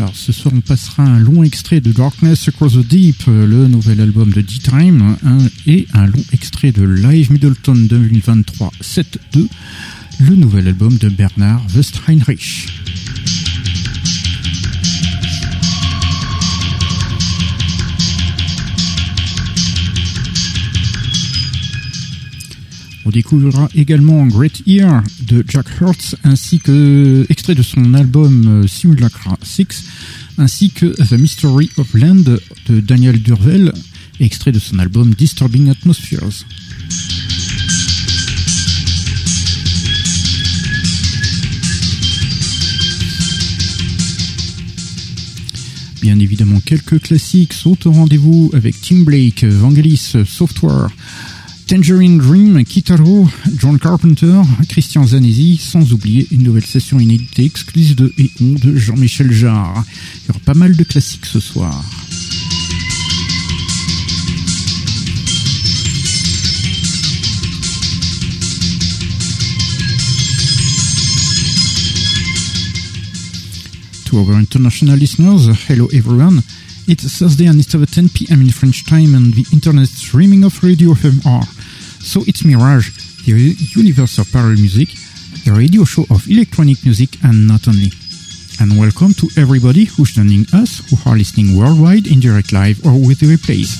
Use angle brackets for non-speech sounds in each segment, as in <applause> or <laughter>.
Alors ce soir on passera un long extrait de Darkness Across the Deep, euh, le nouvel album de D-Time, un- et un long extrait de Live Middleton 2023 7-2, le nouvel album de Bernard Westheinrich. On découvrira également Great Ear de Jack Hurts ainsi que extrait de son album euh, Simulacra 6 ainsi que The Mystery of Land de Daniel Durvel extrait de son album Disturbing Atmospheres. Bien évidemment, quelques classiques sont au rendez-vous avec Tim Blake, Vangelis, Software, Tangerine Dream, Kitaro, John Carpenter, Christian Zanesi, sans oublier une nouvelle session inédite exclusive de et on de Jean-Michel Jarre. Il y aura pas mal de classiques ce soir. To our international listeners, hello everyone. It's Thursday and it's over 10 p.m. in French time and the internet streaming of Radio FMR. So it's Mirage, the universe of parallel music, the radio show of electronic music and not only. And welcome to everybody who's joining us, who are listening worldwide in direct live or with the replays.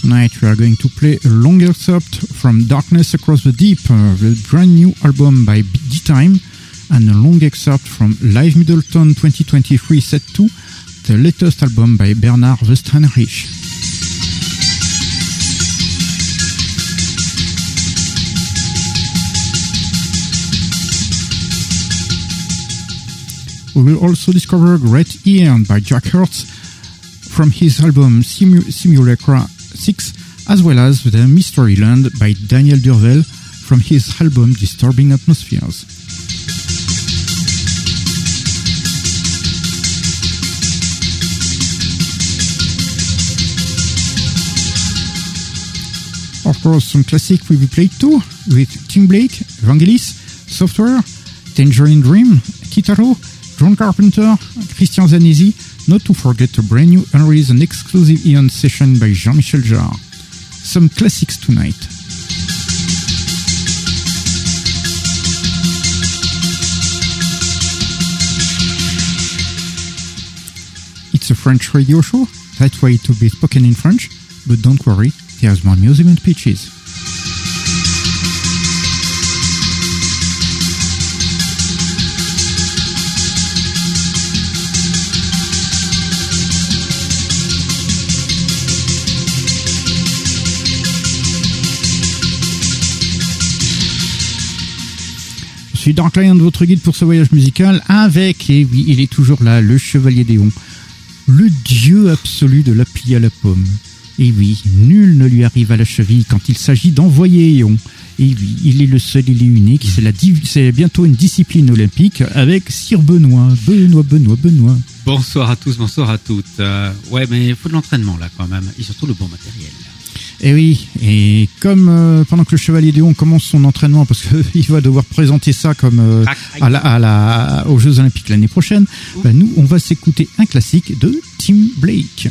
Tonight we are going to play a long excerpt from Darkness Across the Deep, uh, the brand new album by D-Time, and a long excerpt from Live Middleton 2023 Set 2, the latest album by Bernard Westheinrich. We will also discover Great Ear by Jack Hurts from his album Simu- Simulacra 6, as well as The Mystery Land by Daniel Durvel from his album Disturbing Atmospheres. Of course, some classic will be played too, with Tim Blake, Vangelis, Software, Tangerine Dream, Kitaro, John Carpenter, Christian Zanesi, not to forget a brand new unreleased and exclusive Eon session by Jean-Michel Jarre. Some classics tonight. It's a French radio show, that's why it will be spoken in French, but don't worry, there's more music and pitches. Je suis Dark Lion, votre guide pour ce voyage musical, avec, et oui, il est toujours là, le Chevalier Déon, le dieu absolu de l'appli à la pomme, Et oui, nul ne lui arrive à la cheville quand il s'agit d'envoyer Eon. Et oui, il est le seul, il est unique. C'est la c'est bientôt une discipline olympique avec Sir Benoît. Benoît, Benoît, Benoît. Bonsoir à tous, bonsoir à toutes. Euh, ouais, mais il faut de l'entraînement là quand même, et surtout le bon matériel. Et eh oui, et comme euh, pendant que le Chevalier Léon commence son entraînement, parce qu'il <laughs> va devoir présenter ça comme euh, à la, à la, aux Jeux Olympiques l'année prochaine, ben nous, on va s'écouter un classique de Tim Blake.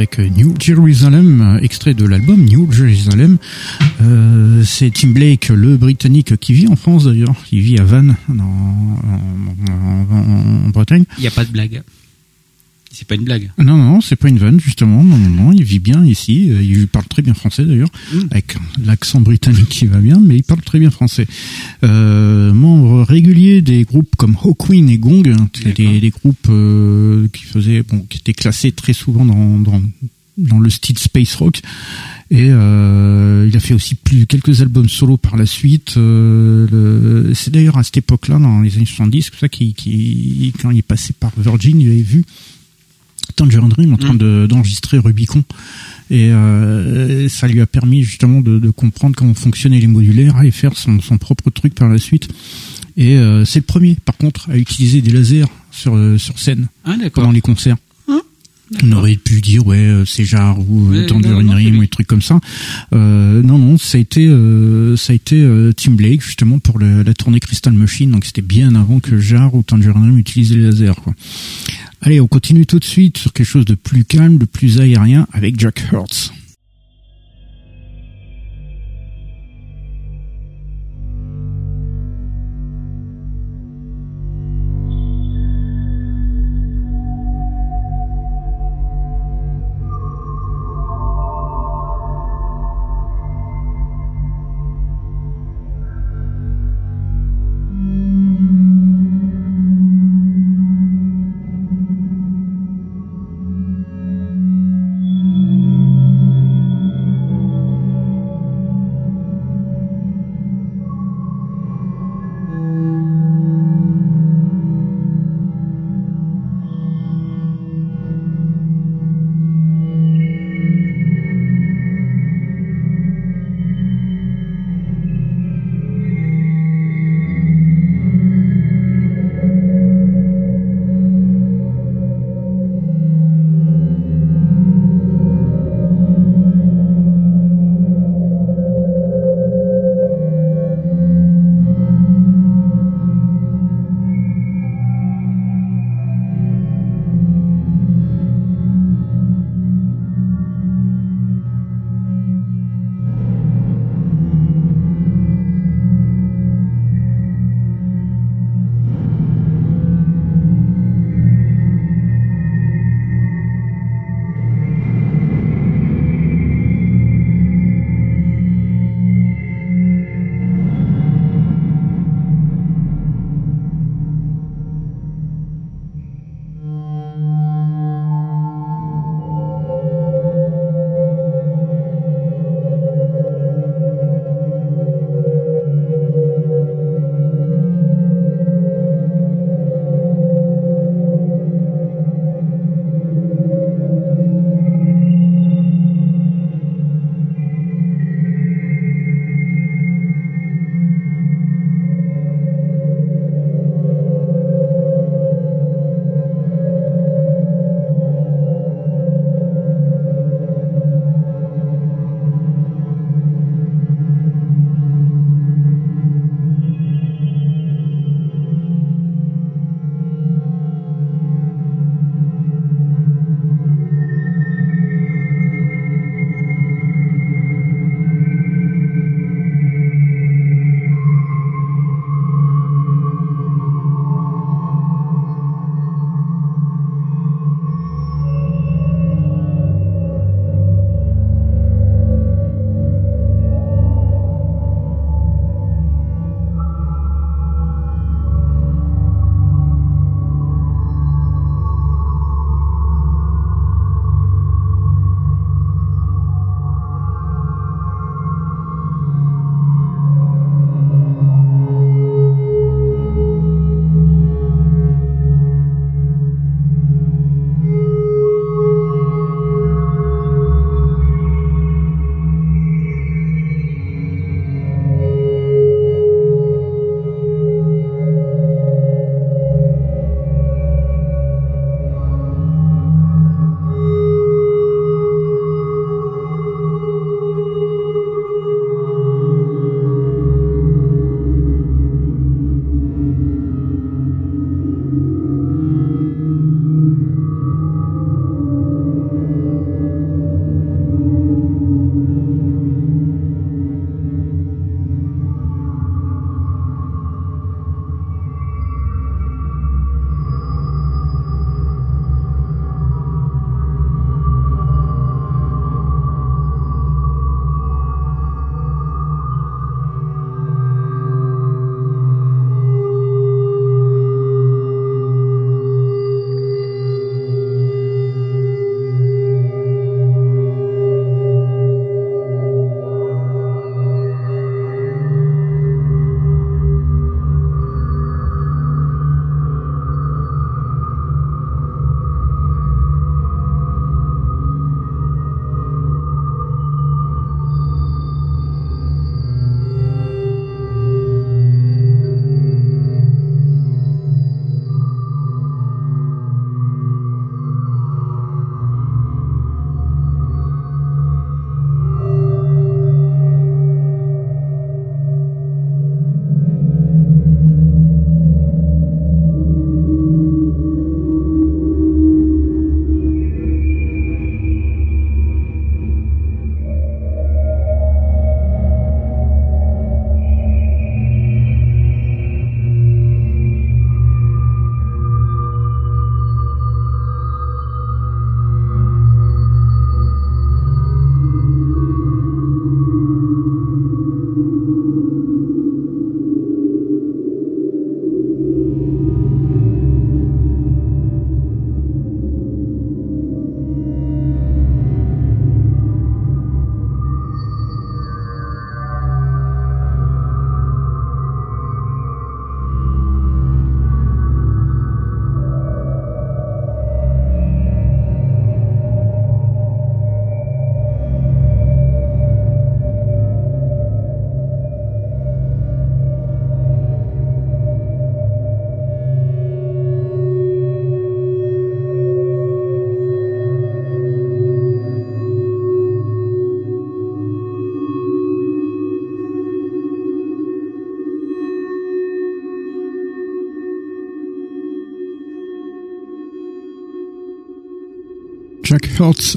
Avec New Jerusalem, extrait de l'album New Jerusalem. c'est Tim Blake, le Britannique qui vit en France d'ailleurs, qui vit à Vannes, en, en Bretagne. Il n'y a pas de blague. C'est pas une blague. Non, non, c'est pas une vanne, justement. Non, non, non, il vit bien ici. Euh, il parle très bien français, d'ailleurs, mm. avec l'accent britannique qui va bien, mais il parle très bien français. Euh, membre régulier des groupes Hawkwind et Gong, hein, des, des, groupes euh, qui faisaient, bon, qui étaient classés très souvent dans, dans, dans le style space rock. Et euh, il a fait aussi plus quelques albums solo par la suite. Euh, c'est d'ailleurs à cette époque-là, dans les années 70, ça qui, qui, quand il est passé par Virgin, il avait vu Tangerine Dream en train mm. d'enregistrer Rubicon. Et euh, ça lui a permis justement de, de, comprendre comment fonctionnaient les modulaires et faire son, son propre truc par la suite. Et euh, c'est le premier, par contre, à utiliser des lasers sur, euh, sur scène ah, pendant les concerts. Ah, on aurait pu dire ouais euh, c'est Jar ou euh, Tangerine ou des trucs comme ça. Euh, non non ça a été ça a été Tim Blake justement pour le, la tournée Crystal Machine donc c'était bien avant que Jar ou Tangerine utilisent les lasers quoi. Allez, on continue tout de suite sur quelque chose de plus calme, de plus aérien avec Jack Hurts.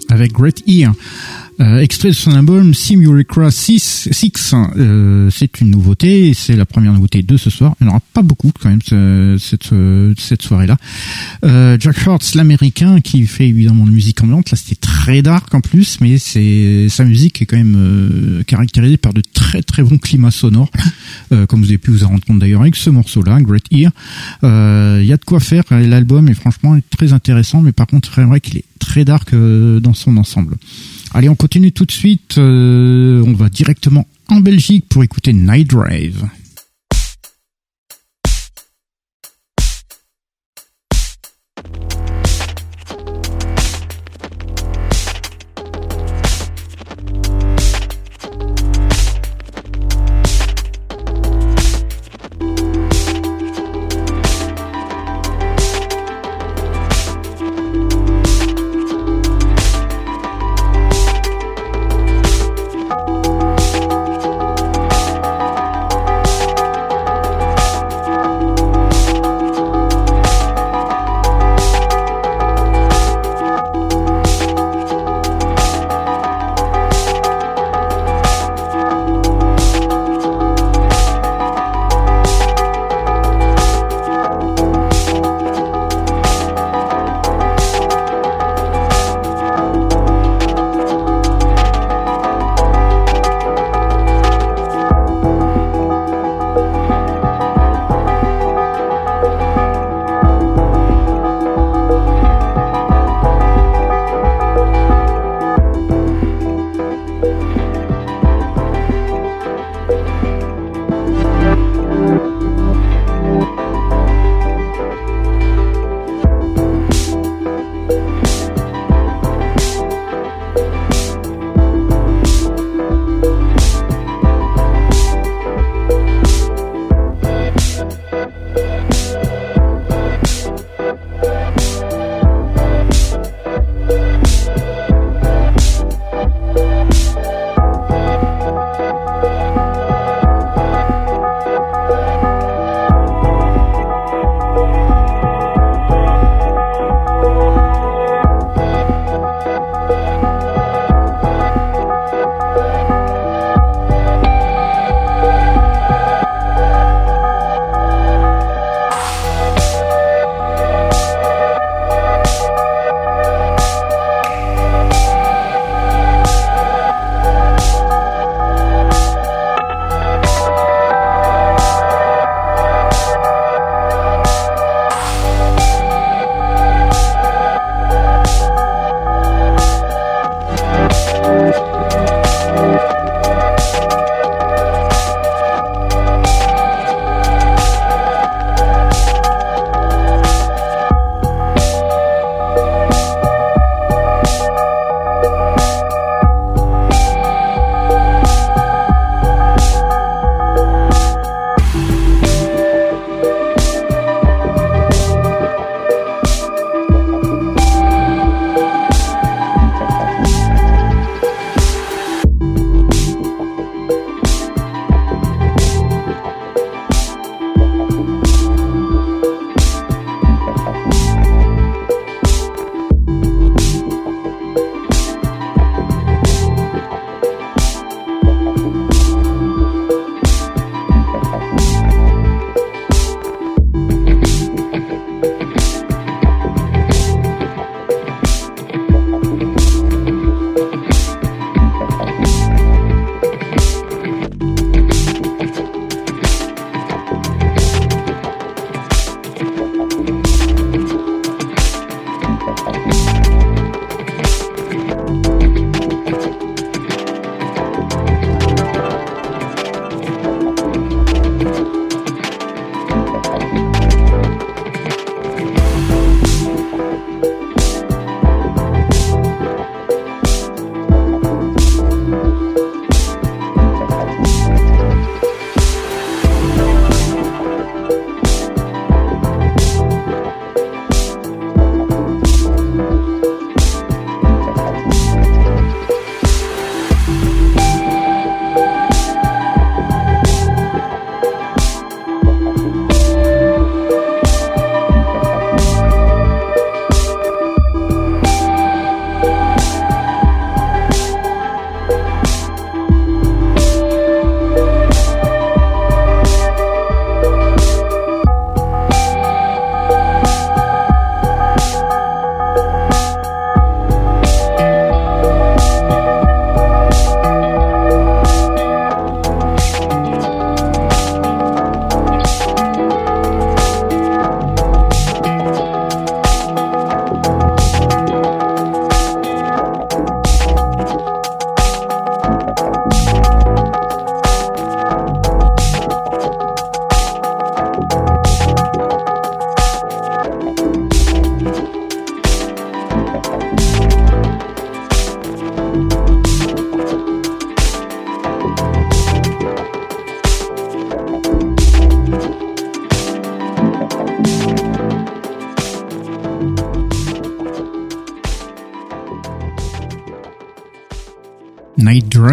Avec Great Ear. Euh, extrait de son album Simulacra 6, 6 euh, c'est une nouveauté, c'est la première nouveauté de ce soir. Il n'y en aura pas beaucoup quand même cette, cette soirée-là. Euh, Jack Hurts, l'américain, qui fait évidemment de musique ambiante. Là, c'était très dark en plus, mais c'est sa musique est quand même euh, caractérisée par de très très bons climats sonores, euh, comme vous avez pu vous en rendre compte d'ailleurs avec ce morceau-là, Great Ear. Il y a de quoi faire. L'album est franchement très intéressant, mais par contre, c'est vrai qu'il est très dark dans son ensemble. Allez, on continue tout de suite. Euh, on va directement en Belgique pour écouter Night Drive.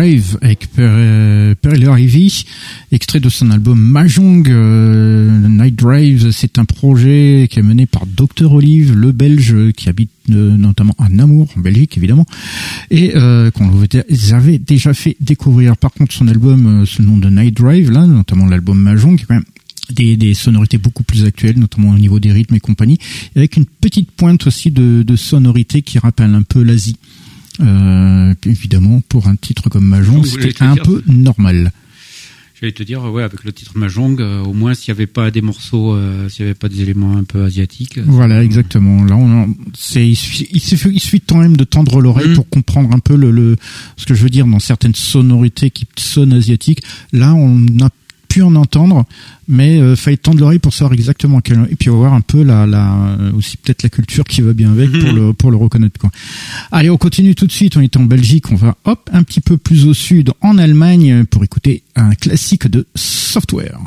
Avec Pearl Ivy, extrait de son album Mahjong. Euh, Night Drive, c'est un projet qui est mené par Dr Olive, le Belge qui habite euh, notamment à Namur, en Belgique évidemment, et euh, qu'on vous avait déjà fait découvrir par contre son album ce nom de Night Drive, là, notamment l'album Mahjong, des, sonorités beaucoup plus actuelles, notamment au niveau des rythmes et compagnie, avec une petite pointe aussi de, de sonorité qui rappelle un peu l'Asie. Euh, évidemment, pour un titre comme Mahjong, c'était un peu normal. J'allais te dire, ouais, avec le titre Mahjong, euh, au moins s'il n'y avait pas des morceaux, euh, s'il n'y avait pas des éléments un peu asiatiques. Voilà, exactement. Là, on c'est, il suffit, il suffit, il suffit quand même de tendre l'oreille mm. pour comprendre un peu le, le, ce que je veux dire dans certaines sonorités qui sonnent asiatiques. Là, on a pu en entendre, mais euh, fallait tendre l'oreille pour savoir exactement quel et puis voir un peu la, la aussi peut-être la culture qui va bien avec pour mhm. le pour le reconnaître quoi. Allez, on continue tout de suite. On est en Belgique, on va hop un petit peu plus au sud en Allemagne pour écouter un classique de software.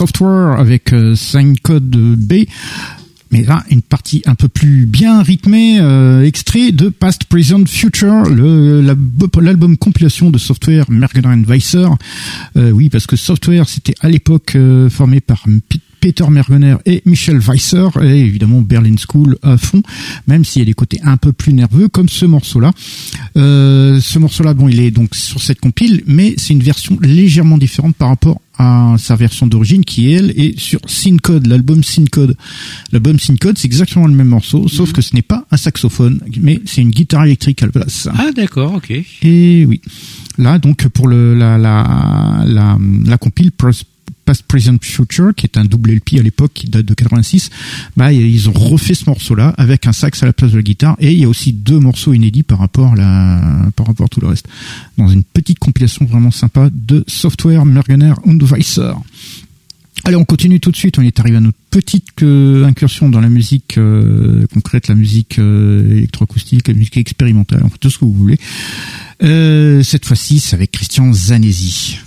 Software avec 5 euh, codes B. Mais là, une partie un peu plus bien rythmée, euh, extrait de Past, Present, Future, l'album compilation de Software Mergen Weiser. Euh, oui, parce que Software, c'était à l'époque formé par Peter Mergener et Michel Weisser, et évidemment Berlin School à fond, même s'il y a des côtés un peu plus nerveux, comme ce morceau-là. Euh, ce morceau-là, bon, il est donc sur cette compile, mais c'est une version légèrement différente par rapport à sa version d'origine qui elle est sur Syncode, l'album Syncode. L'album Syncode, c'est exactement le même morceau, sauf Mhm. que ce n'est pas un saxophone, mais c'est une guitare électrique à la place. Ah d'accord, ok. Et oui. Là, donc, pour le, la, la, la, la compile Pros- Past Present Future, qui est un double LP à l'époque, qui date de 86, bah, ils ont refait ce morceau-là avec un sax à la place de la guitare. Et il y a aussi deux morceaux inédits par rapport à par rapport tout le reste. Dans une petite compilation vraiment sympa de Software Mergener und Weisser. Allez, on continue tout de suite. On est arrivé à notre petite euh, incursion dans la musique euh, concrète, la musique euh, électroacoustique, la musique expérimentale, enfin, tout ce que vous voulez. Cette fois-ci, c'est avec Christian Zanesi.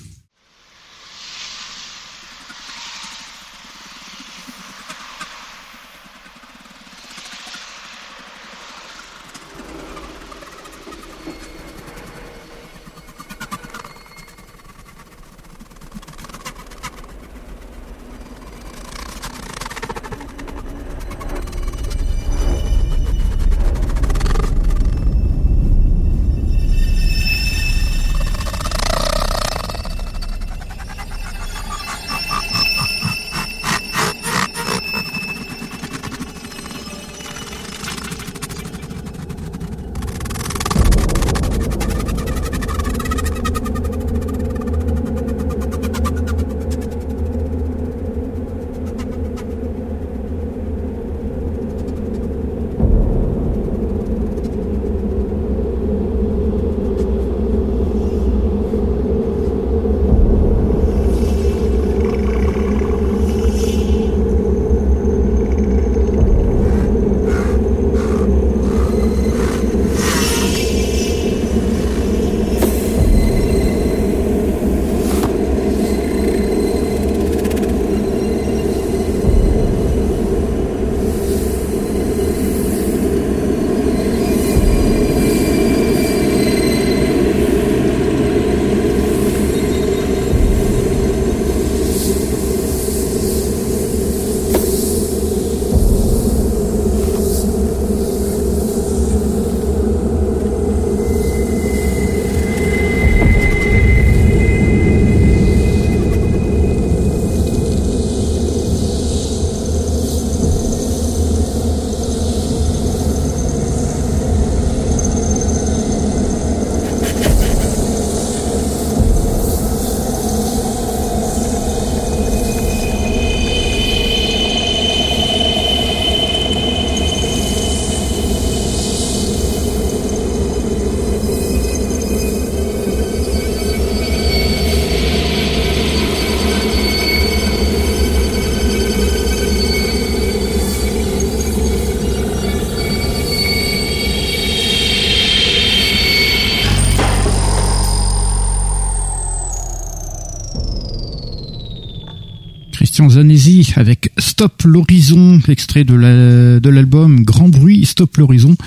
Stop l'horizon, extrait de la- de l'album Grand bruit Stop l'horizon.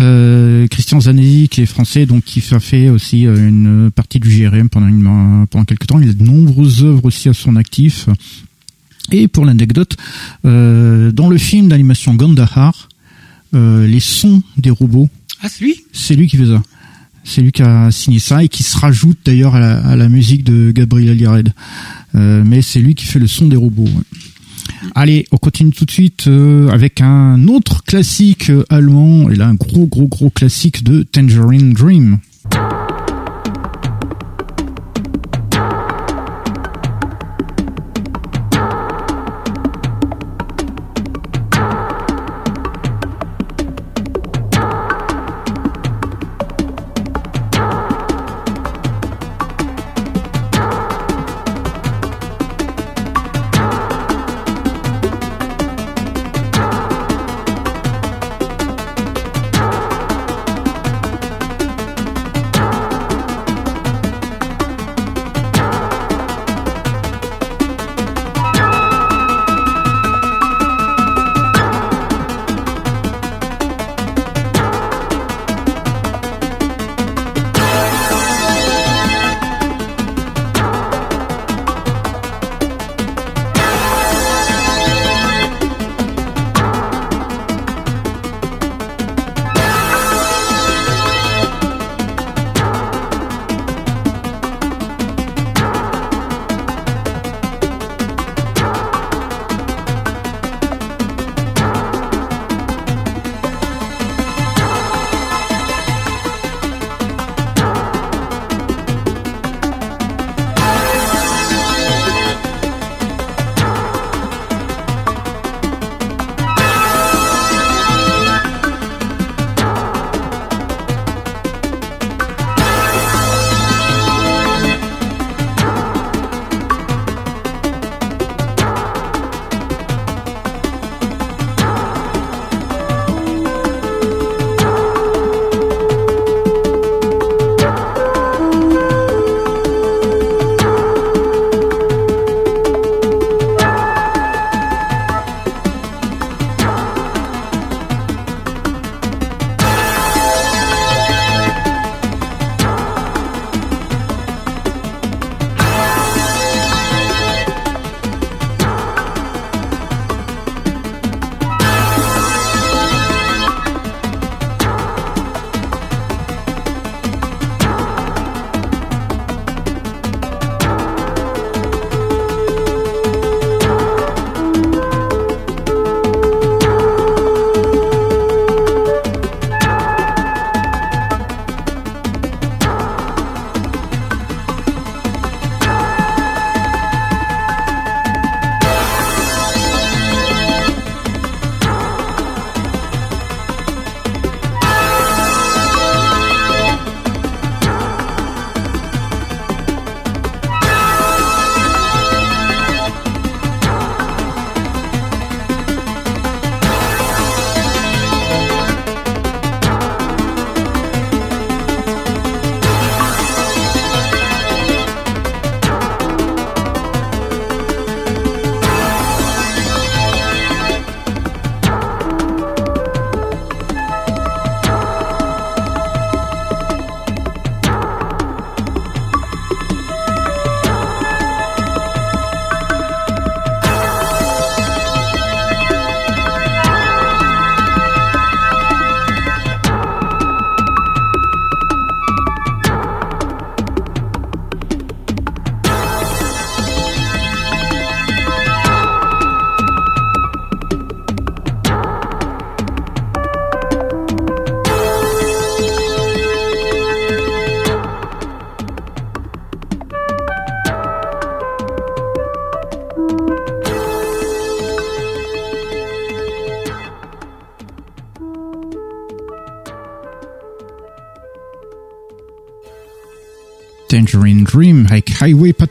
Euh, Christian Zanesi qui est français donc qui a fait aussi euh, une partie du GRM pendant une, pendant quelques temps. Il a de nombreuses œuvres aussi à son actif. Et pour l'anecdote, euh, dans le film d'animation Gandahar, euh, les sons des robots, Ah c'est lui? c'est lui qui fait ça. C'est lui qui a signé ça et qui se rajoute d'ailleurs à la, à la musique de Gabriel Yared. Mais c'est lui qui fait le son des robots. ouais. Allez, on continue tout de suite euh, avec un autre classique euh, allemand, et là un gros gros gros classique de Tangerine Dream.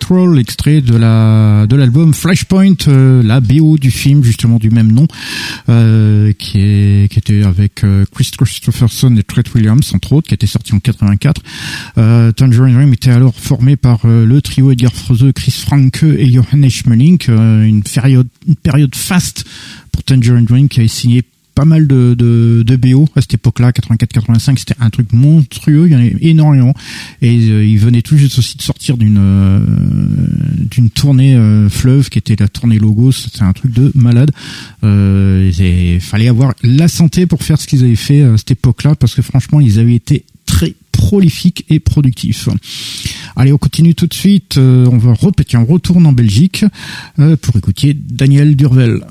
Patrol, extrait de la de l'album Flashpoint, euh, la BO du film justement du même nom, euh, qui est qui était avec euh, Chris Christopherson et Trent Williams entre autres, qui était sorti en 84. Tangerine Dream était alors formé par le trio Edgar Froese, Chris Franke et Johannes Schmeling, une période une période faste pour Tangerine Dream qui a signé pas mal de, de, de BO à cette époque-là, 84-85, c'était un truc monstrueux, il y en avait énormément, et euh, il venait tout juste aussi de sortir d'une euh, d'une tournée euh, fleuve qui était la tournée Logos, c'était un truc de malade. il fallait avoir la santé pour faire ce qu'ils avaient fait à cette époque-là, parce que franchement, ils avaient été très prolifiques et productifs. Allez, on continue tout de suite. on va répéter, on retourne en Belgique pour écouter Daniel Durvel.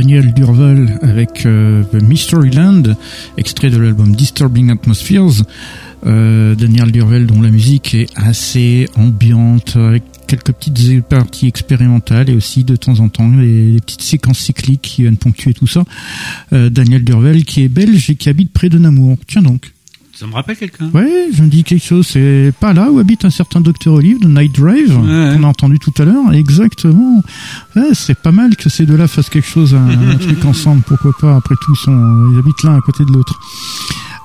Daniel Durval avec euh, The Mystery Land, extrait de l'album Disturbing Atmospheres. Euh, Daniel Durval dont la musique est assez ambiante avec quelques petites parties expérimentales et aussi de temps en temps les, petites séquences cycliques qui viennent ponctuer tout ça. Euh, Daniel Durvel qui est belge et qui habite près de Namur. Tiens donc. Ça me rappelle quelqu'un. Ouais, je me dis quelque chose. C'est pas là où habite un certain Docteur Olive de Night Drive qu'on a entendu tout à l'heure. Exactement. Ouais, c'est pas mal que ces deux-là fassent quelque chose, un, <laughs> truc ensemble. Pourquoi pas Après tout, ils, ils habitent l'un à côté de l'autre.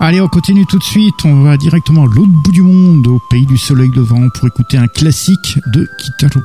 Allez, on continue tout de suite. On va directement à l'autre bout du monde, au pays du soleil levant, pour écouter un classique de Kitaro.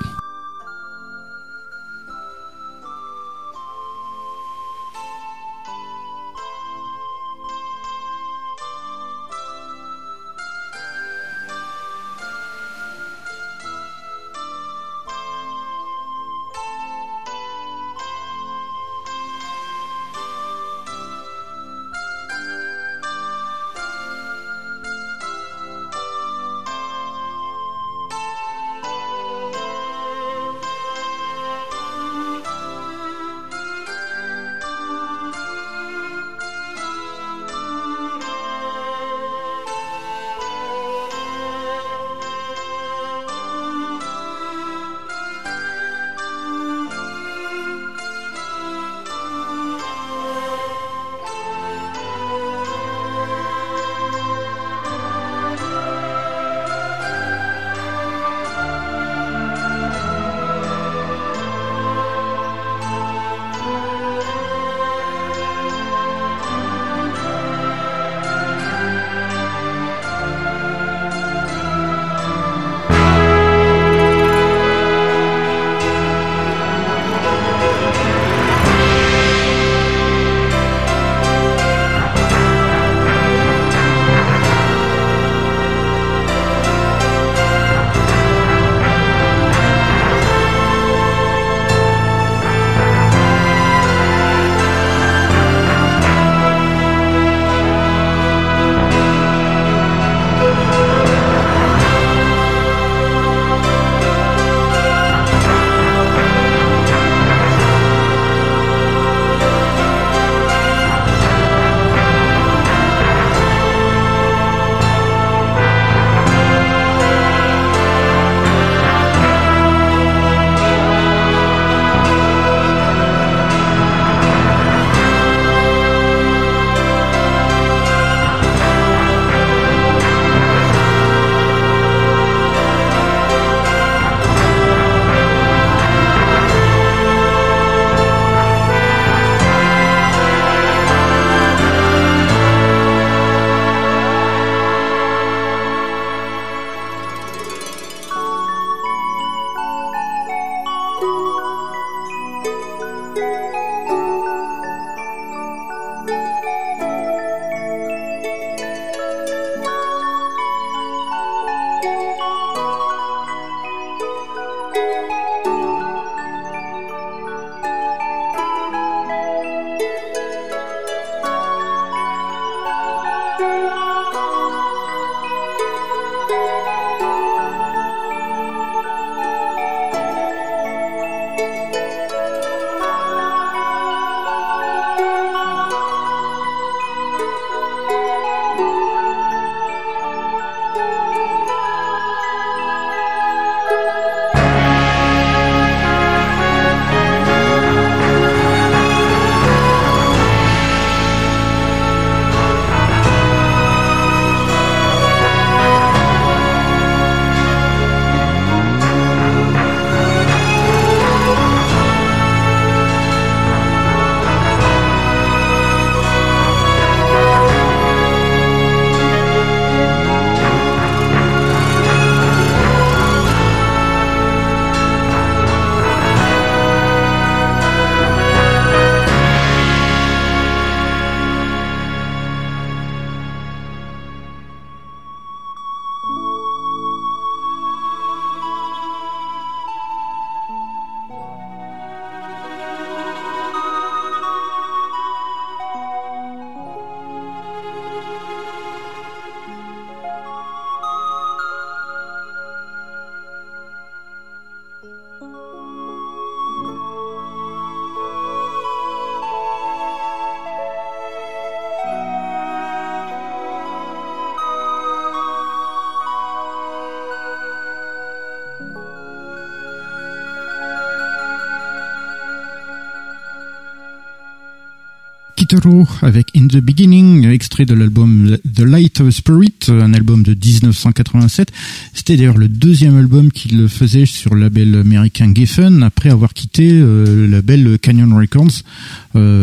Avec In the Beginning, extrait de l'album The Light of Spirit, un album de 1987. C'était d'ailleurs le deuxième album qu'il faisait sur le label américain Geffen après avoir quitté le label Canyon Records,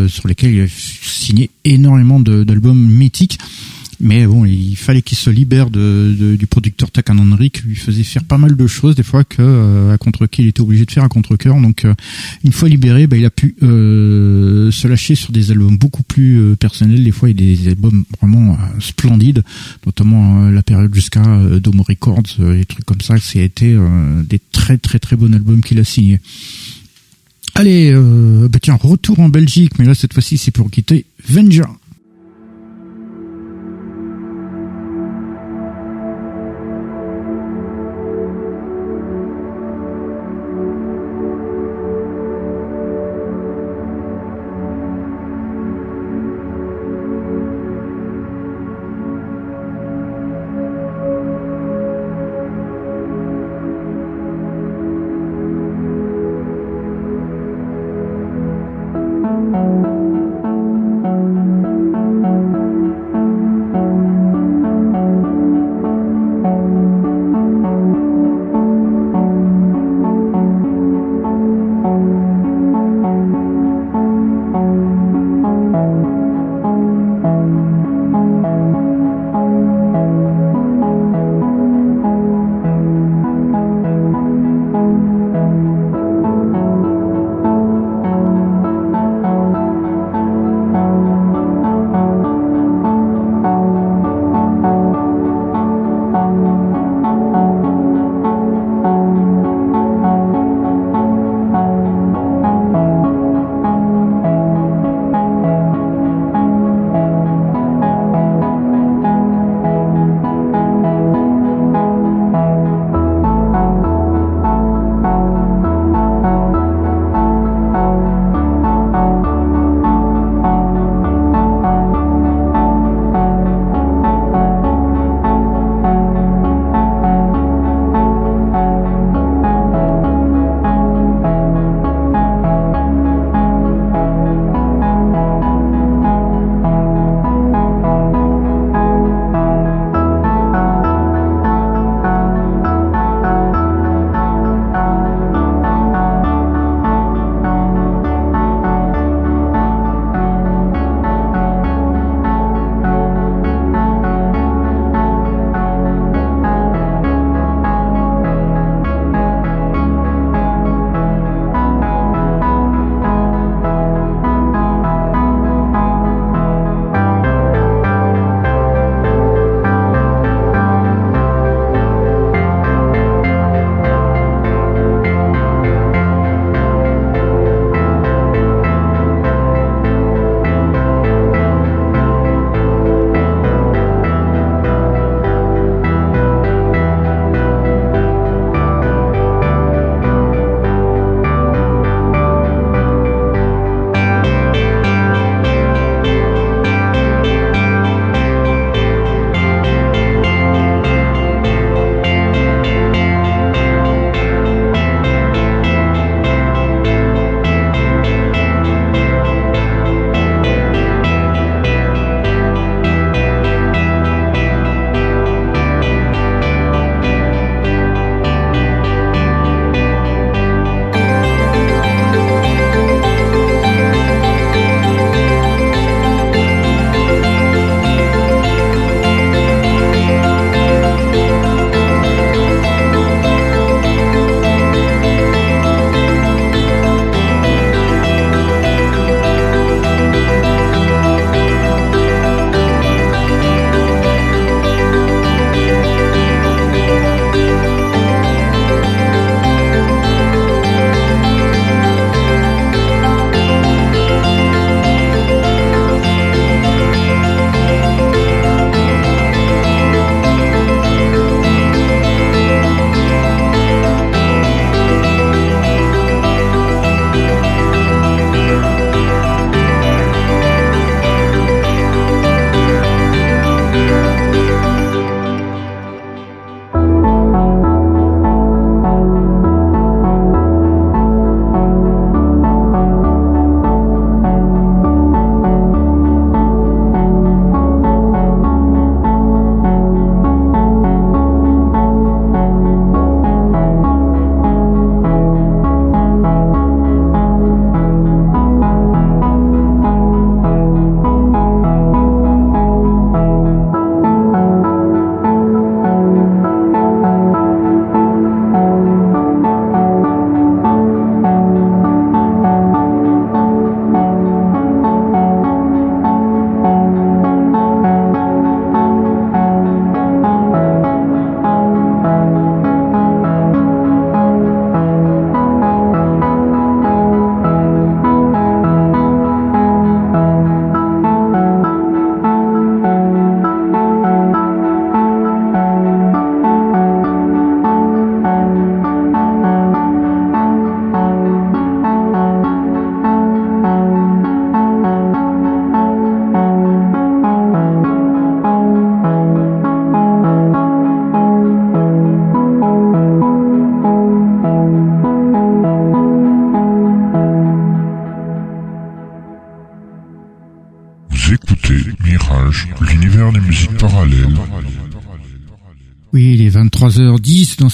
sur lesquels il a signé énormément d'albums mythiques. Mais bon, il fallait qu'il se libère de, du producteur Takanonri qui lui faisait faire pas mal de choses, des fois que euh, à contre qui il était obligé de faire à contre cœur. Donc euh, une fois libéré, bah, il a pu euh, se lâcher sur des albums beaucoup plus personnels. Des fois, il y a des albums vraiment splendides, notamment la période jusqu'à Domo Records, des trucs comme ça. Été des très très très bons albums qu'il a signés. Allez, bah tiens, retour en Belgique, mais là cette fois-ci c'est pour quitter Venger.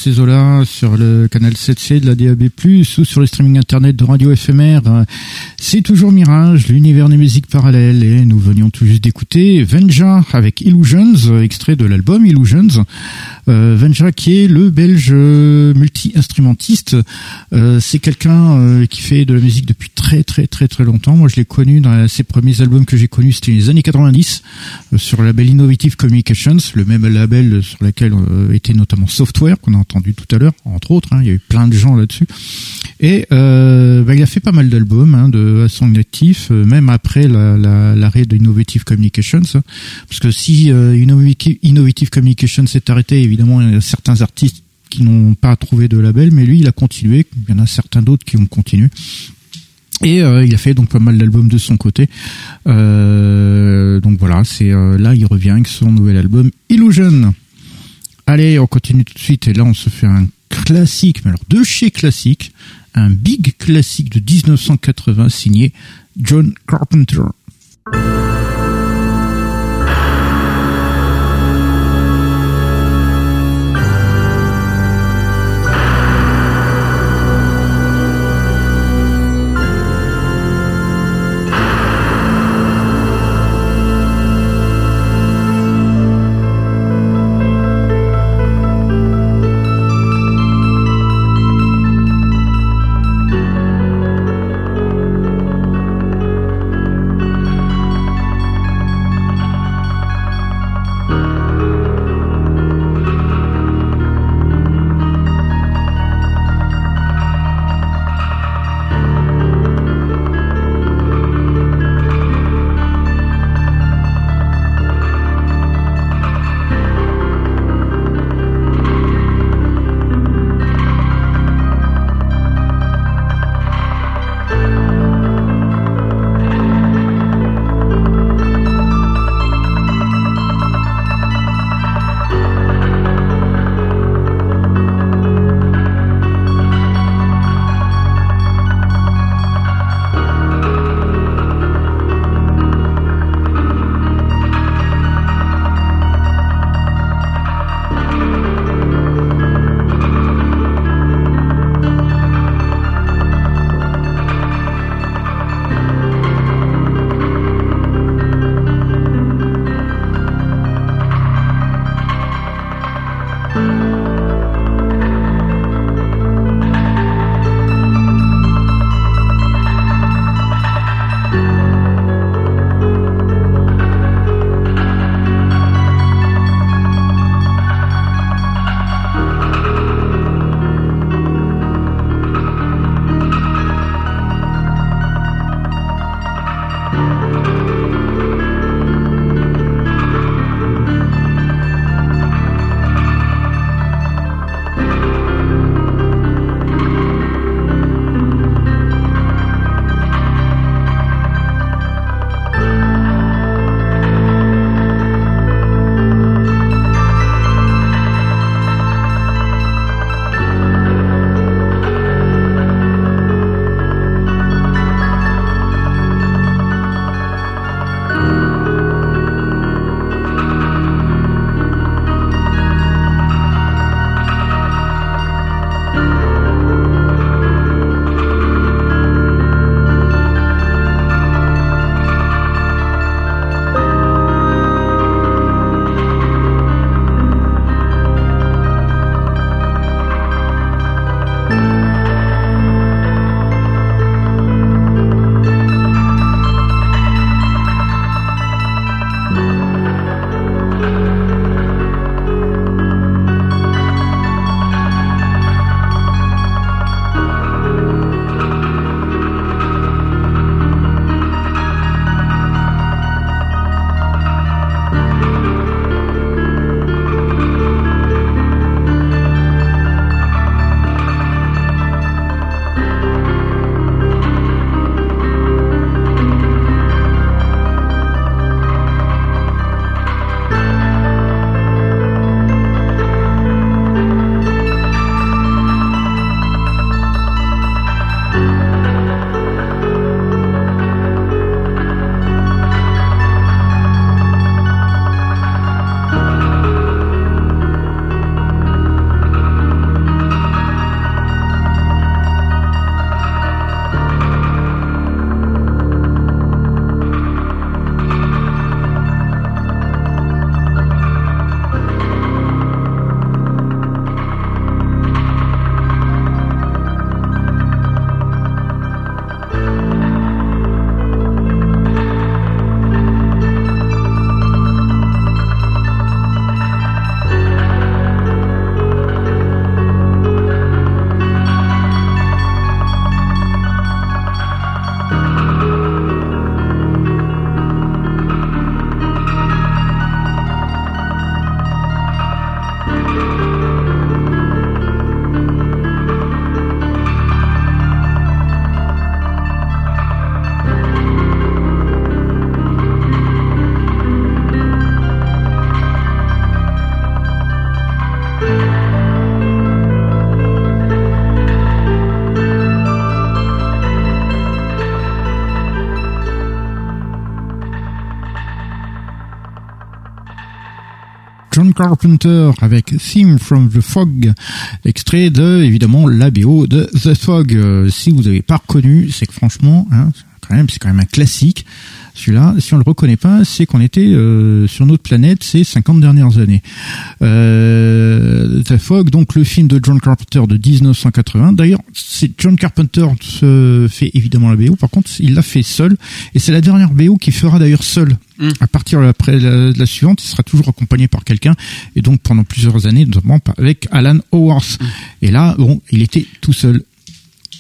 Ces sur le canal 7C de la DAB+, ou sur le streaming internet de Radio FMR. C'est toujours Mirage, l'univers des musiques parallèles, et nous venions tout juste d'écouter Venja avec Illusions, extrait de l'album Illusions. Euh, Venja qui est le belge multi-instrumentiste. Euh, c'est quelqu'un euh, qui fait de la musique depuis très très très très longtemps. Moi je l'ai connu dans ses premiers albums que j'ai connus, c'était les années 90, euh, sur le label Innovative Communications, le même label sur lequel euh, était notamment Software qu'on a entendu tout à l'heure, entre autres. Hein, il y a eu plein de gens là-dessus. Et euh, bah, il a fait pas mal d'albums hein, de à son actif, euh, même après l'arrêt la, la, de Innovative Communications. Hein. parce que si euh, Innovative, Innovative Communications s'est arrêté, évidemment, il y a certains artistes qui n'ont pas trouvé de label, mais lui, il a continué. Il y en a certains d'autres qui ont continué. Et euh, il a fait donc pas mal d'albums de son côté. Euh, donc voilà, c'est euh, là il revient avec son nouvel album Illusion. Allez, on continue tout de suite et là on se fait un classique, mais alors de chez classique, un big classique de 1980 signé John Carpenter. Carpenter avec Theme from the Fog, extrait de évidemment la BO de The Fog. Euh, si vous n'avez pas reconnu, c'est que franchement, hein, quand même, c'est quand même un classique. Celui-là, si on le reconnaît pas, c'est qu'on était euh, sur notre planète ces 50 dernières années. Euh, The Fog, donc le film de John Carpenter de 1980. D'ailleurs, c'est John Carpenter se fait évidemment la BO. Par contre, il l'a fait seul, et c'est la dernière BO qu'il fera d'ailleurs seul. Mm. À partir après la, la suivante, il sera toujours accompagné par quelqu'un, et donc pendant plusieurs années, notamment avec Alan Howarth. Et là, bon, il était tout seul.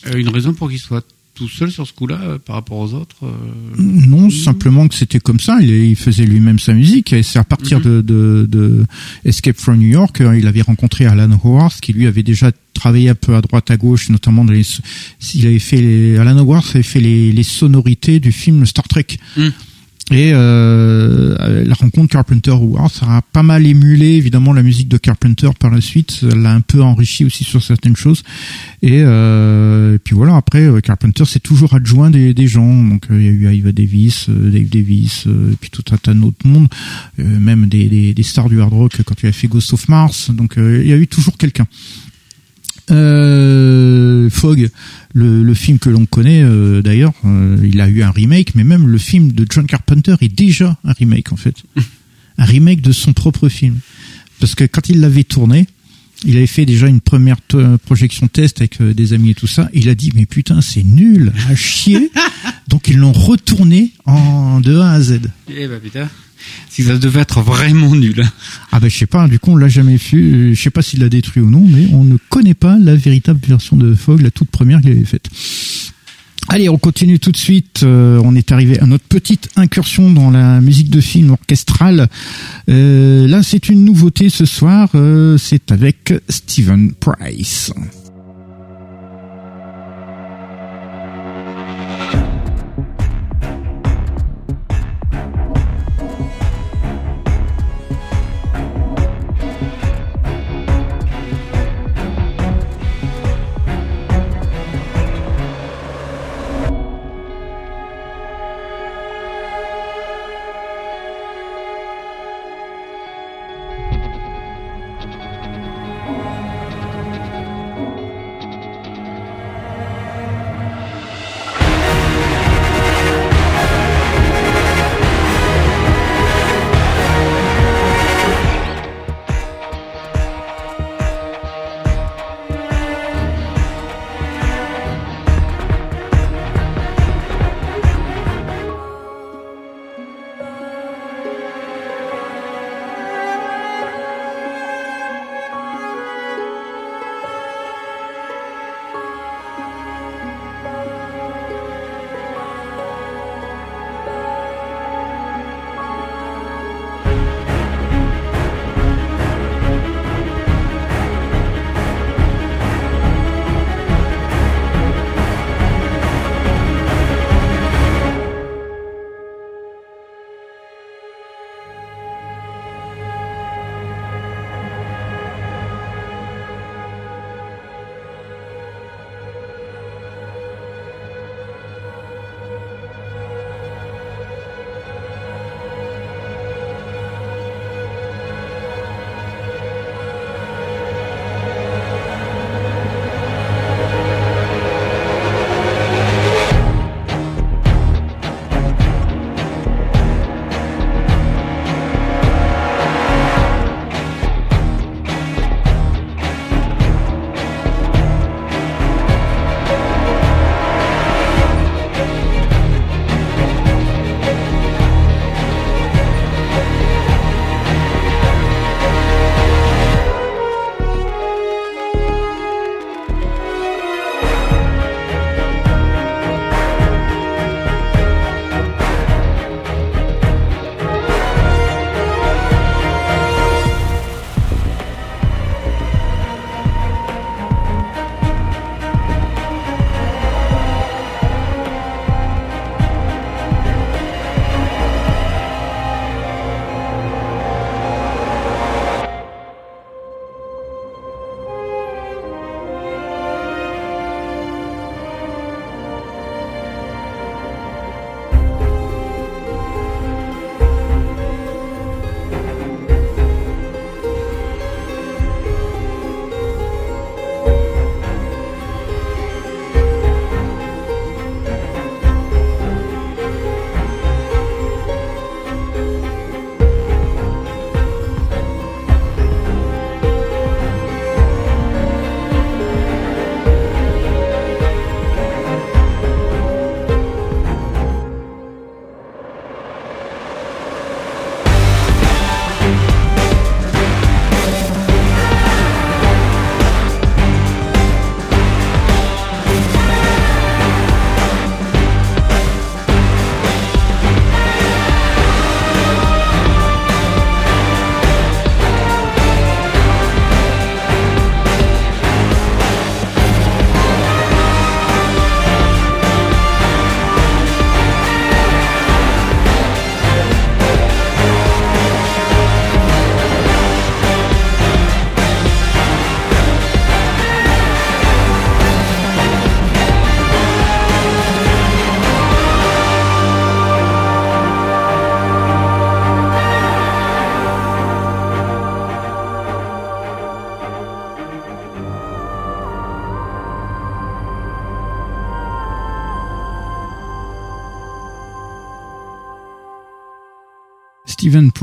Euh, une raison pour qu'il soit tout seul sur ce coup-là euh, par rapport aux autres. euh, Non, simplement que c'était comme ça. Il, il faisait lui-même sa musique. Et c'est à partir Mhm. de, de, de Escape from New York, euh, il avait rencontré Alan Howarth, qui lui avait déjà travaillé un peu à droite à gauche, notamment dans les. Il avait fait les, Alan Howarth avait fait les, les sonorités du film Star Trek. Mhm. Et euh, la rencontre Carpenter-Howard, ça a pas mal émulé évidemment la musique de Carpenter par la suite. Ça l'a un peu enrichi aussi sur certaines choses. Et, euh, et puis voilà, après euh, Carpenter s'est toujours adjoint des, gens. Donc euh, il y a eu Iva Davis, euh, Dave Davis, euh, et puis tout un tas d'autres mondes, euh, même des, des, des stars du hard rock quand il a fait Ghost of Mars. Donc euh, il y a eu toujours quelqu'un. Euh, Fog, le, le film que l'on connaît euh, d'ailleurs, euh, il a eu un remake, mais même le film de John Carpenter est déjà un remake en fait, <laughs> un remake de son propre film, parce que quand il l'avait tourné, il avait fait déjà une première to- projection test avec euh, des amis et tout ça. Il a dit mais putain c'est nul à chier, <laughs> donc ils l'ont retourné en de A à Z. Eh ben putain, si ça devait être vraiment nul. hein. Ah ben je sais pas, du coup on l'a jamais vu, je sais pas s'il l'a détruit ou non, mais on ne connaît pas la véritable version de Fog, la toute première qu'il avait faite. Allez, on continue tout de suite. euh, on est arrivé à notre petite incursion dans la musique de film orchestrale. Euh, là, c'est une nouveauté ce soir. euh, c'est avec Stephen Price.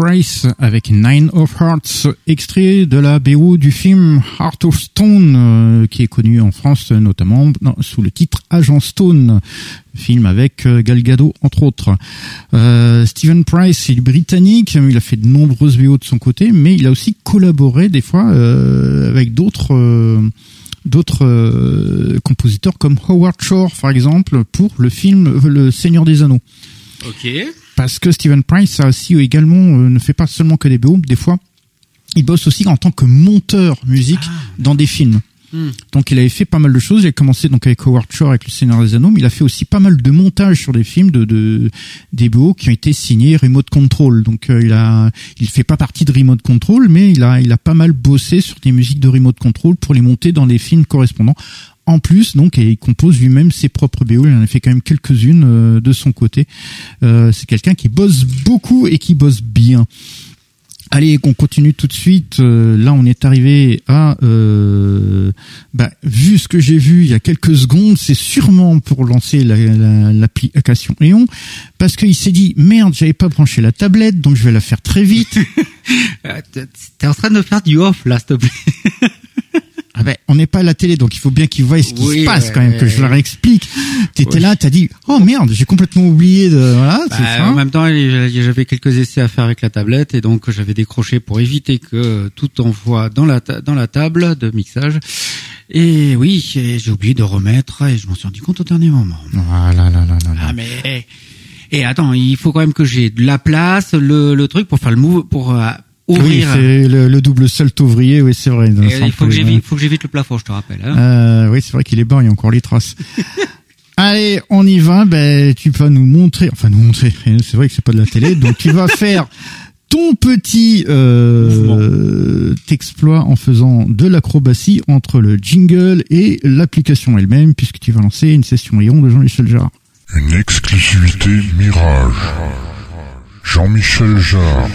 Price avec Nine of Hearts, extrait de la BO du film Heart of Stone, euh, qui est connu en France notamment sous le titre Agent Stone, film avec euh, Gal Gadot entre autres. Euh, Stephen Price, est britannique, il a fait de nombreuses BO de son côté, mais il a aussi collaboré des fois avec d'autres d'autres compositeurs comme Howard Shore par exemple pour le film Le Seigneur des Anneaux. Ok parce que Steven Price a aussi également euh, ne fait pas seulement que des BO, des fois il bosse aussi en tant que monteur musique ah. dans des films. Hmm. Donc il avait fait pas mal de choses. Il a commencé donc avec Howard Shore avec le Seigneur des Anneaux, mais il a fait aussi pas mal de montages sur des films de, de des BO qui ont été signés Remote Control. Donc euh, il a il fait pas partie de Remote Control, mais il a il a pas mal bossé sur des musiques de Remote Control pour les monter dans les films correspondants en plus, donc, il compose lui-même ses propres BO. Il en a fait quand même quelques-unes euh, de son côté. Euh, c'est quelqu'un qui bosse beaucoup et qui bosse bien. Allez, on continue tout de suite. Euh, là, on est arrivé à, bah, vu ce que j'ai vu il y a quelques secondes, c'est sûrement pour lancer l'application la, Eon, parce qu'il s'est dit merde, j'avais pas branché la tablette, donc je vais la faire très vite. <laughs> T'es en train de faire du off là, s'il te plaît. Ah ben, on n'est pas à la télé, donc il faut bien qu'ils voient ce qui se passe quand même, que je leur explique. T'étais là, t'as dit, oh merde, j'ai complètement oublié de, voilà, bah, En même temps, j'avais quelques essais à faire avec la tablette et donc j'avais décroché pour éviter que tout envoie dans la, dans la table de mixage. Et oui, j'ai oublié de remettre et je m'en suis rendu compte au dernier moment. Voilà, là, là, là, Ah mais, et attends, il faut quand même que j'ai de la place, le, le truc pour faire le move, pour, oui, c'est le, double salto ouvrier, oui, c'est vrai. il faut que j'évite, faut que j'évite le plafond, je te rappelle. Hein. Euh, oui, c'est vrai qu'il est bas, il y a encore les traces. <laughs> Allez, on y va. Ben, tu vas nous montrer, enfin nous montrer. <laughs> C'est vrai que c'est pas de la télé, donc tu vas faire ton petit euh, exploit en faisant de l'acrobatie entre le jingle et l'application elle-même, puisque tu vas lancer une session Ion de Jean-Michel Jarre. Une exclusivité Mirage. Jean-Michel Jarre.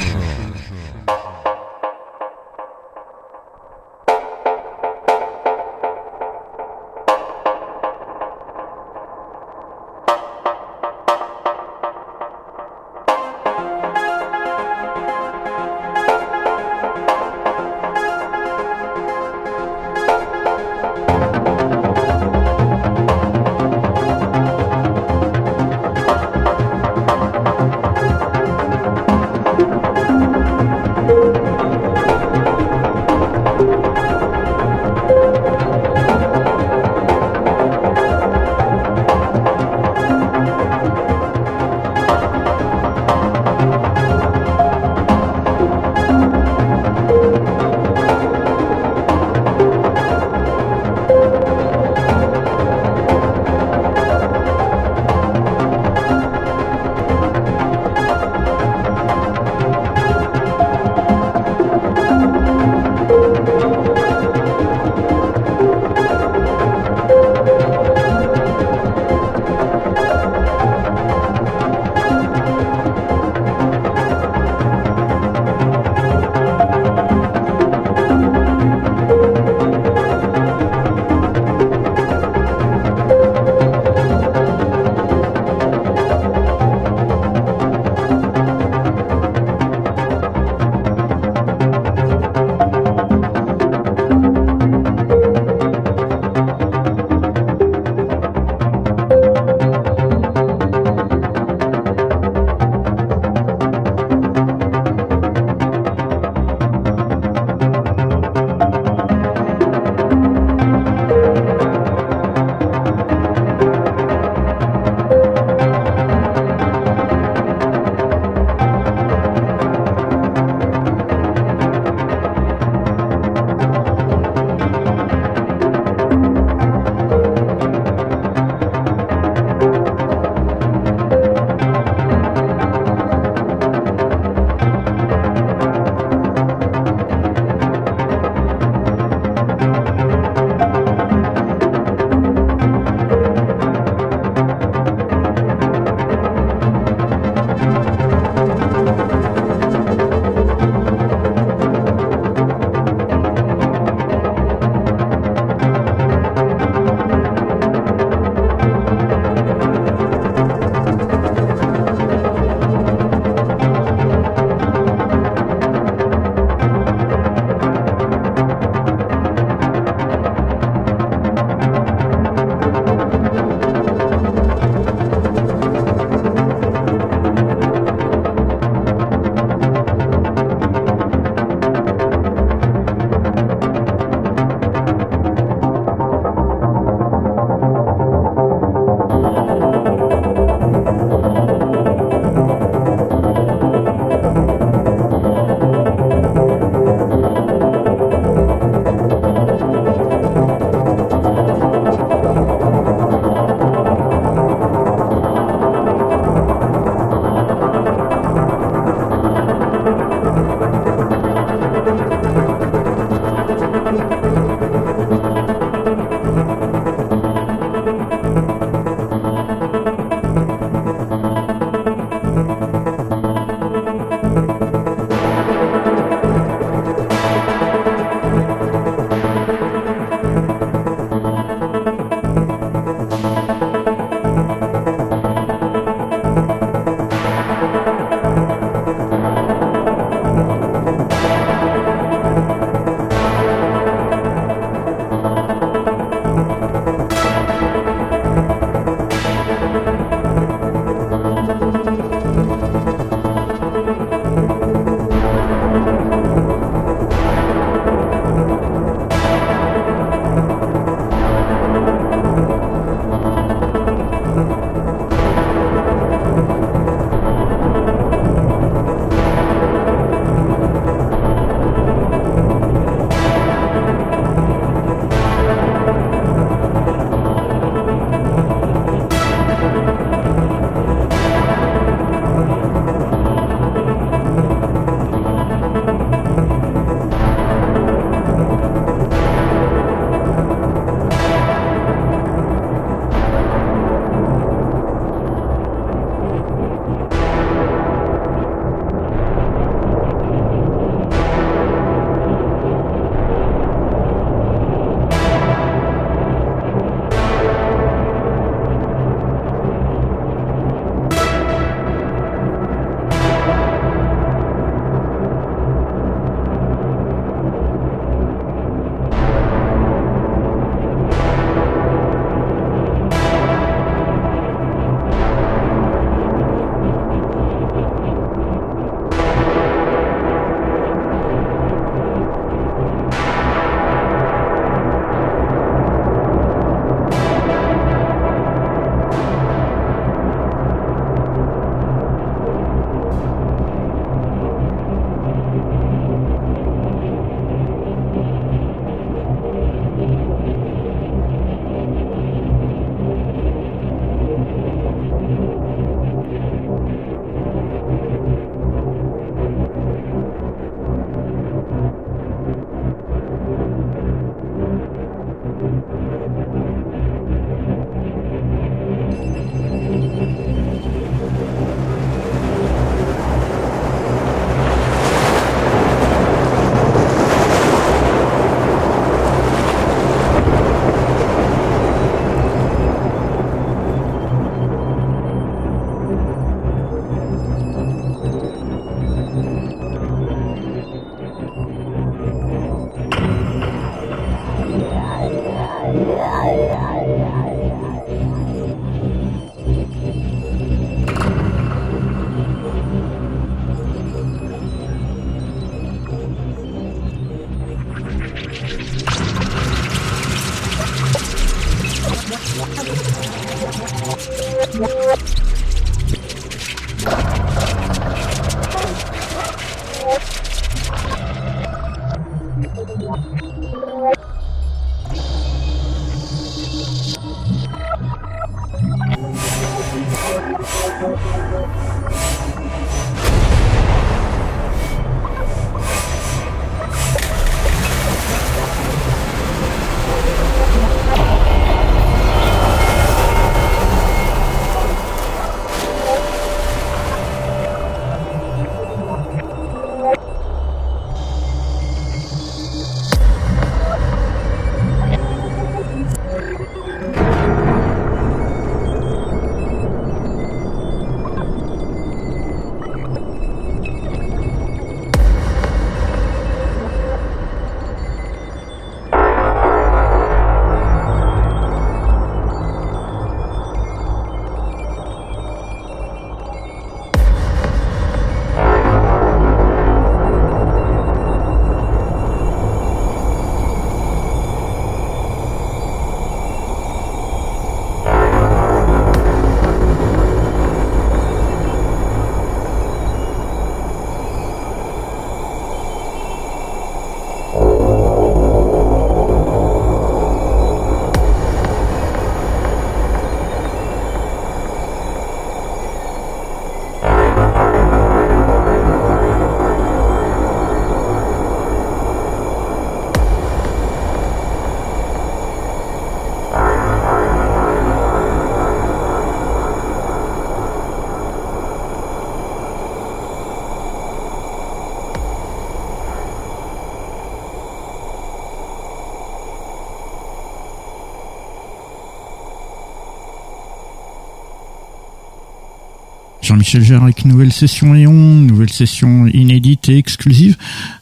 Avec une nouvelle session Léon, nouvelle session inédite et exclusive,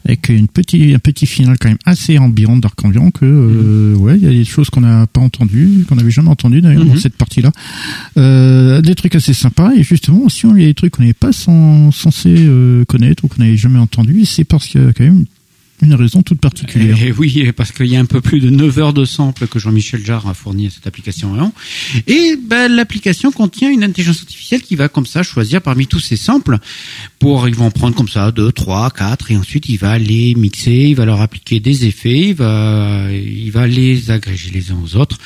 avec une petite, un petit final quand même assez ambiant, dark ambiant, que euh, ouais, il y a des choses qu'on n'a pas entendues, qu'on n'avait jamais entendues d'ailleurs dans Mhm. cette partie-là. Euh, des trucs assez sympas, et justement aussi il y a des trucs qu'on n'avait pas sans- censé euh, connaître ou qu'on n'avait jamais entendu, c'est parce qu'il y a quand même une raison toute particulière. Et oui, parce qu'il y a un peu plus de 9 heures de samples que Jean-Michel Jarre a fourni à cette application. Et ben, l'application contient une intelligence artificielle qui va comme ça choisir parmi tous ces samples. Pour, ils vont en prendre comme ça 2, 3, 4 et ensuite il va les mixer, il va leur appliquer des effets, il va, il va les agréger les uns aux autres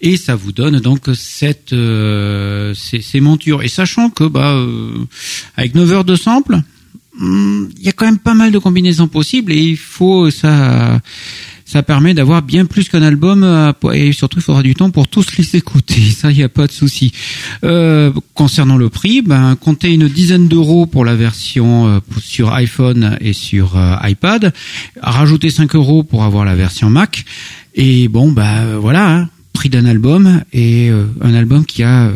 et ça vous donne donc cette, euh, ces, ces montures. Et sachant que bah, euh, avec 9 heures de samples, il y a quand même pas mal de combinaisons possibles et il faut ça ça permet d'avoir bien plus qu'un album euh, et surtout il faudra du temps pour tous les écouter. Ça il n'y a pas de souci. Euh, concernant le prix ben comptez une dizaine d'euros pour la version euh, sur iPhone et sur euh, iPad. Rajoutez 5 euros pour avoir la version Mac. Et bon euh, voilà hein, prix d'un album et un album qui a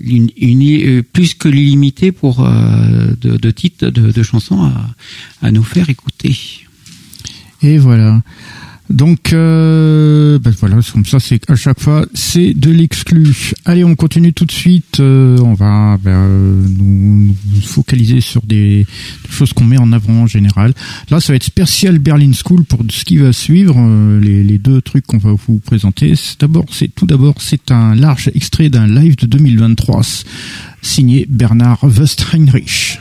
une, une- euh, plus que l'illimité pour euh, de, de titres de, de chansons à, à nous faire écouter. Et voilà. Donc euh, ben voilà, comme ça c'est à chaque fois c'est de l'exclu. Allez, on continue tout de suite. euh, on va ben, euh, nous, focaliser sur des, choses qu'on met en avant en général. Là, ça va être spécial Berlin School pour ce qui va suivre. euh, les, deux trucs qu'on va vous présenter. D'abord, c'est tout d'abord c'est un large extrait d'un live de 2023 signé Bernard Westeinrich.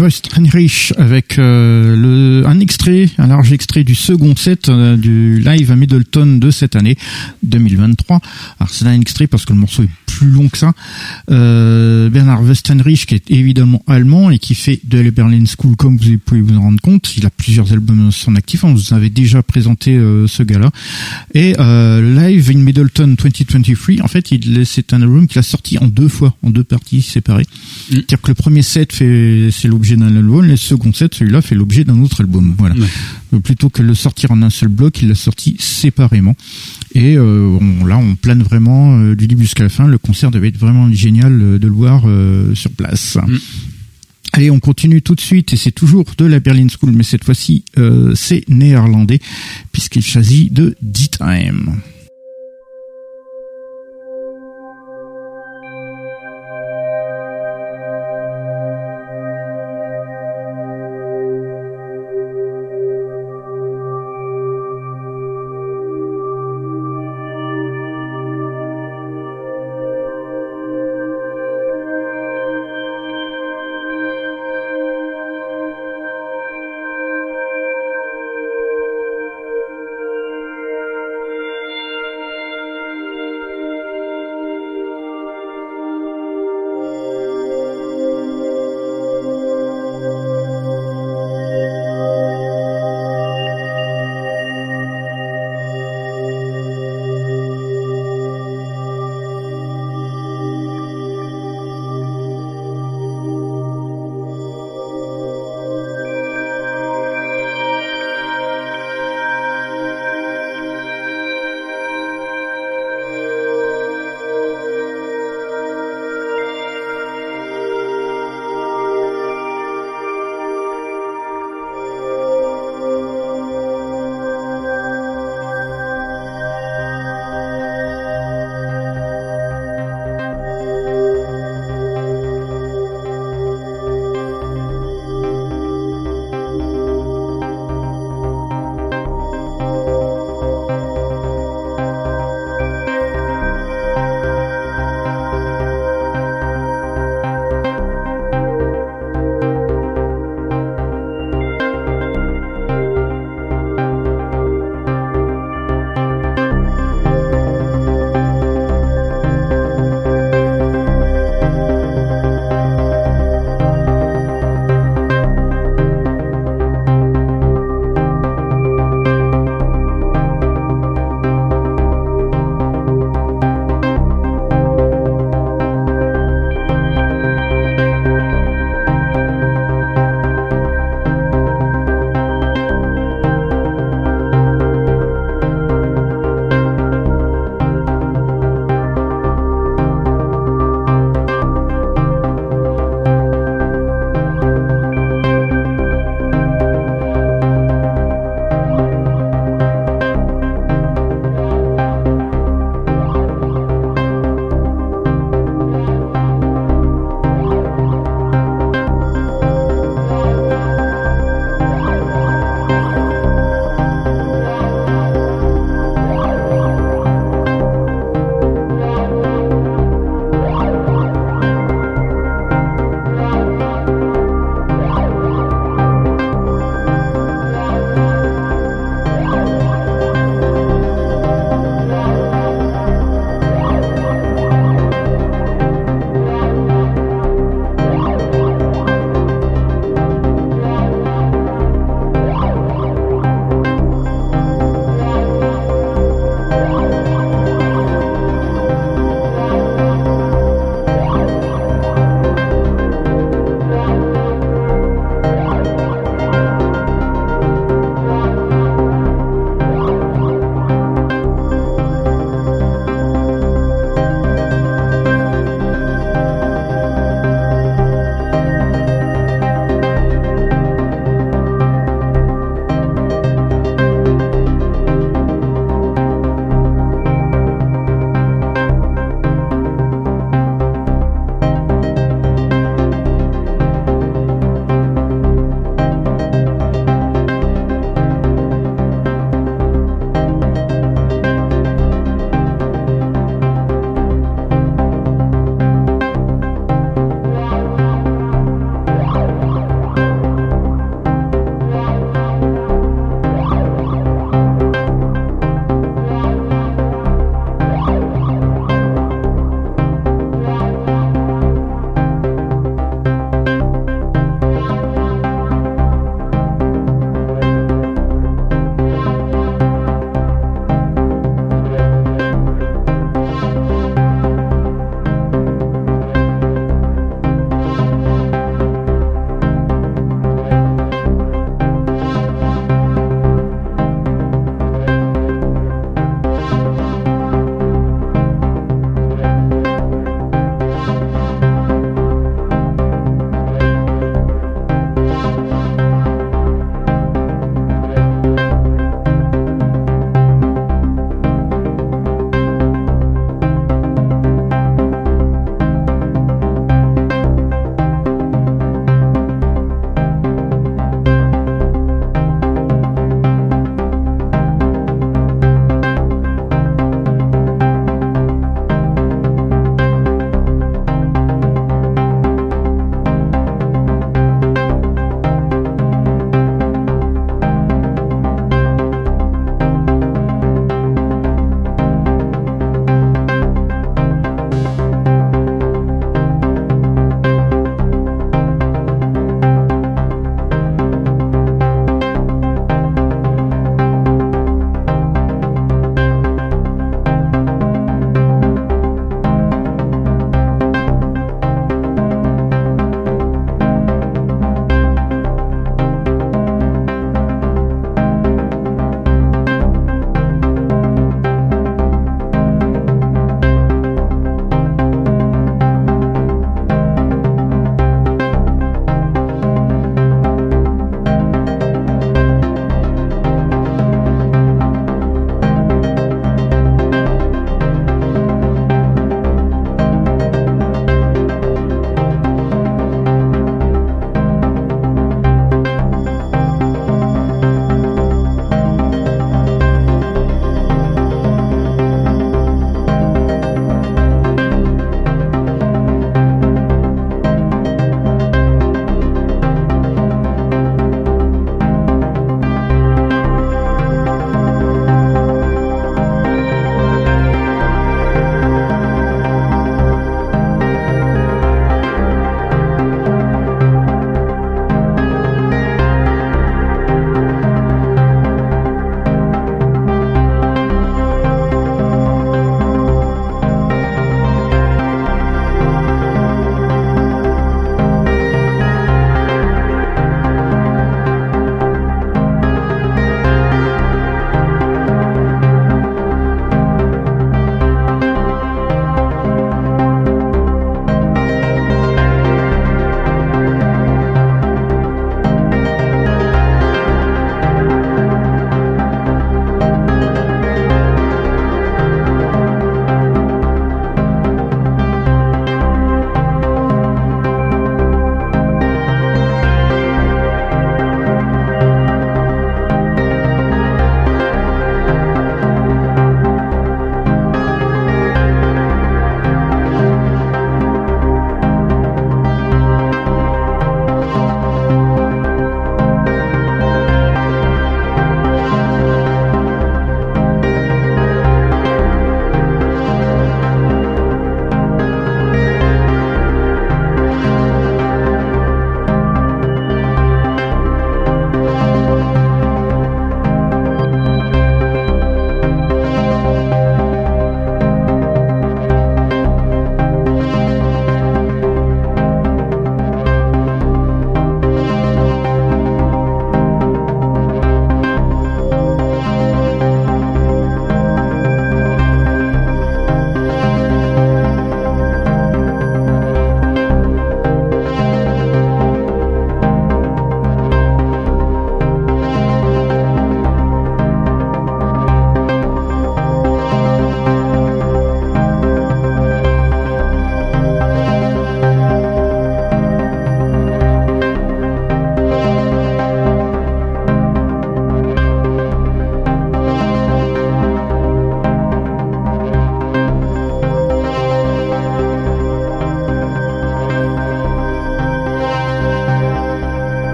Wöstenrich avec euh, le, un extrait, un large extrait du second set euh, du live à Middleton de cette année 2023. Alors c'est un extrait parce que le morceau est plus long que ça. Euh, Bernhard Wöstenrich qui est évidemment allemand et qui fait de la Berlin School comme vous pouvez vous en rendre compte. Il a plusieurs albums en son actif. On vous avait déjà présenté ce gars-là. Et live in Middleton 2023, en fait, il c'est un album qu'il a sorti en deux fois, en deux parties séparées. Mm. C'est-à-dire que le premier set fait c'est l'objet d'un album, le second set, celui-là, fait l'objet d'un autre album. Voilà. Euh, plutôt que de le sortir en un seul bloc, il l'a sorti séparément. Et euh, là, on plane vraiment euh, du début jusqu'à la fin. Le concert devait être vraiment génial de le voir sur place. Mm. Allez, on continue tout de suite, et c'est toujours de la Berlin School, mais cette fois-ci, c'est néerlandais, puisqu'il s'agit de D-Time.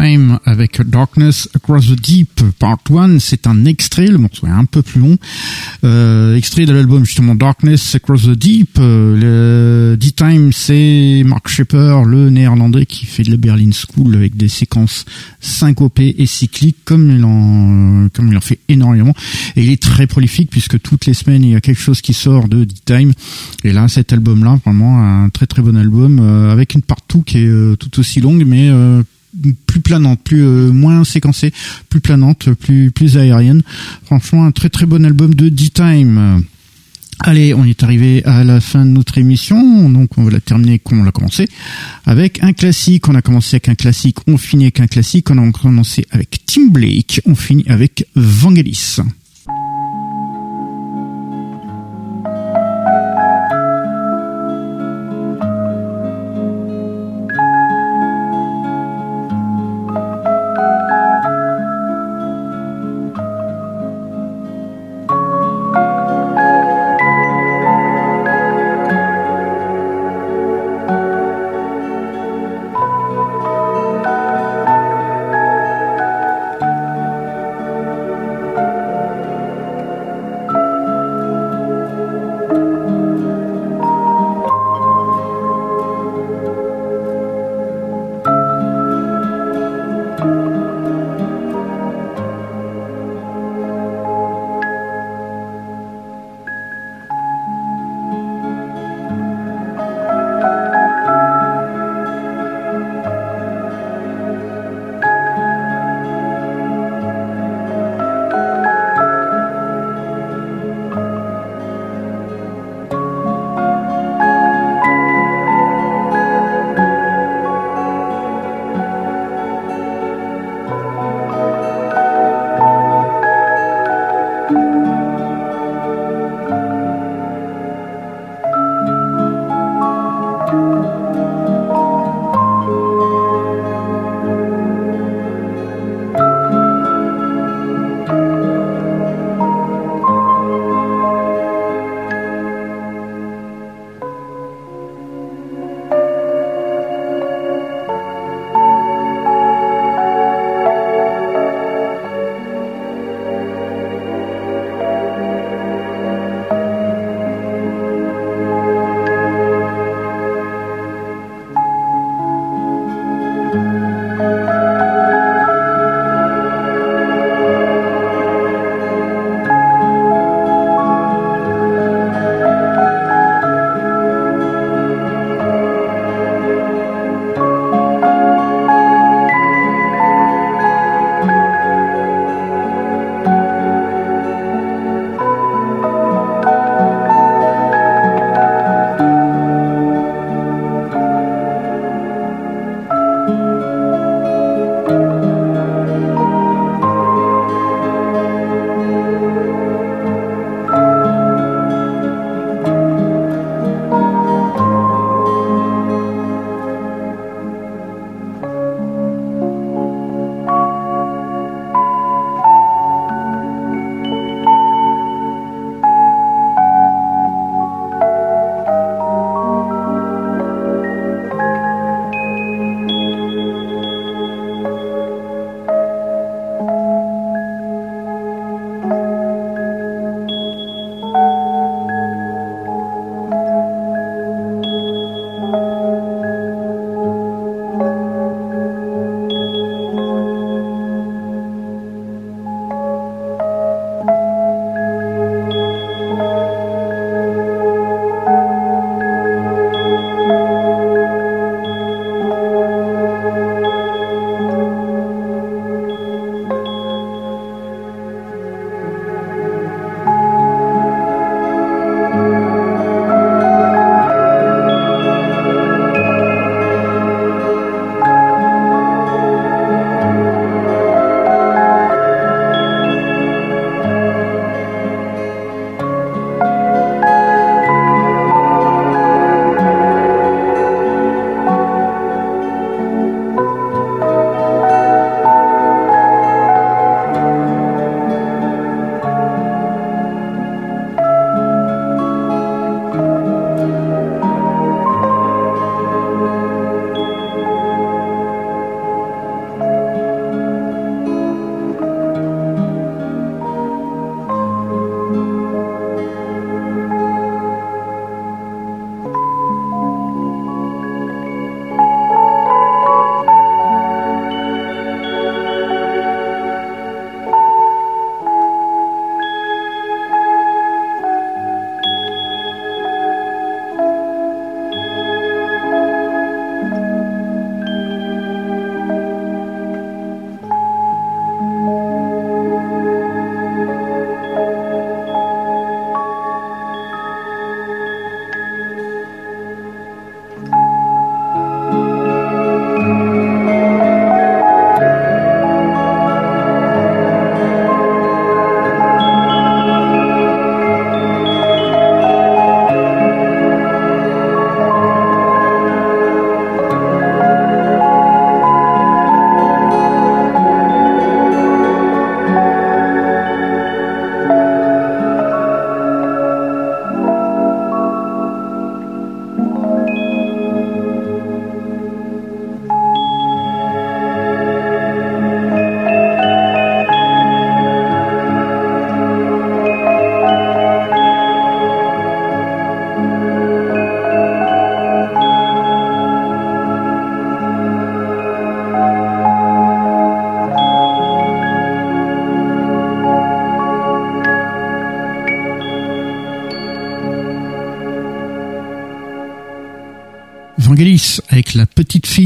D-Time avec Darkness Across the Deep Part 1. C'est un extrait, le morceau est un peu plus long. Euh, extrait de l'album justement Darkness Across the Deep. Euh, le D-Time, c'est Mark Shepper, le néerlandais qui fait de la Berlin School avec des séquences syncopées et cycliques comme il en, comme il en fait énormément. Et il est très prolifique puisque toutes les semaines il y a quelque chose qui sort de D-Time. Et là, cet album-là, vraiment un très très bon album euh, avec une partout qui est euh, tout aussi longue mais euh, plus planante, plus moins séquencée, plus planante, plus plus aérienne. Franchement, un très très bon album de D-Time. Allez, on est arrivé à la fin de notre émission, donc on va la terminer comme on l'a commencé, avec un classique. On a commencé avec un classique, on finit avec un classique. On a commencé avec Tim Blake, on finit avec. Vangelis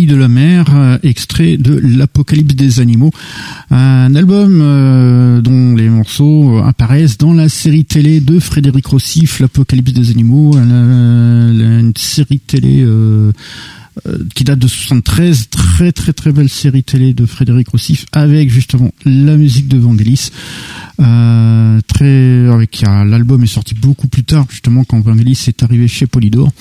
de la mer, euh, extrait de l'Apocalypse des animaux, un album euh, dont les morceaux apparaissent dans la série télé de Frédéric Rossif, l'Apocalypse des animaux, une série télé euh, date de 73, très très très belle série télé de Frédéric Rossif avec justement la musique de Vangelis. Euh, très avec l'album est sorti beaucoup plus tard justement quand Vangelis est arrivé chez Polydor.